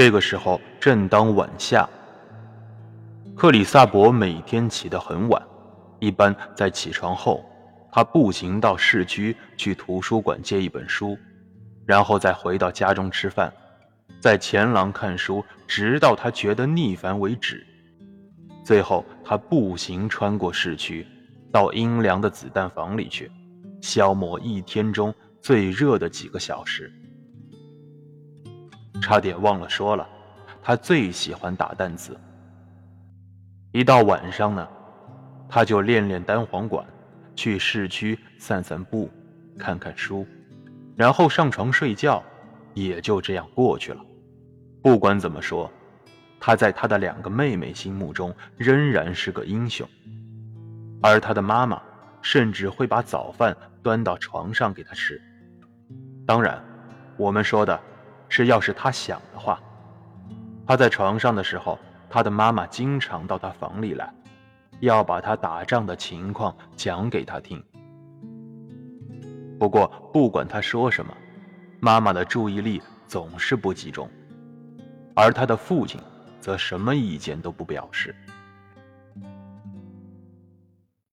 这个时候正当晚夏，克里萨伯每天起得很晚，一般在起床后，他步行到市区去图书馆借一本书，然后再回到家中吃饭，在前廊看书，直到他觉得腻烦为止。最后，他步行穿过市区，到阴凉的子弹房里去，消磨一天中最热的几个小时。差点忘了说了，他最喜欢打弹子。一到晚上呢，他就练练单簧管，去市区散散步，看看书，然后上床睡觉，也就这样过去了。不管怎么说。他在他的两个妹妹心目中仍然是个英雄，而他的妈妈甚至会把早饭端到床上给他吃。当然，我们说的是要是他想的话。他在床上的时候，他的妈妈经常到他房里来，要把他打仗的情况讲给他听。不过，不管他说什么，妈妈的注意力总是不集中，而他的父亲。则什么意见都不表示。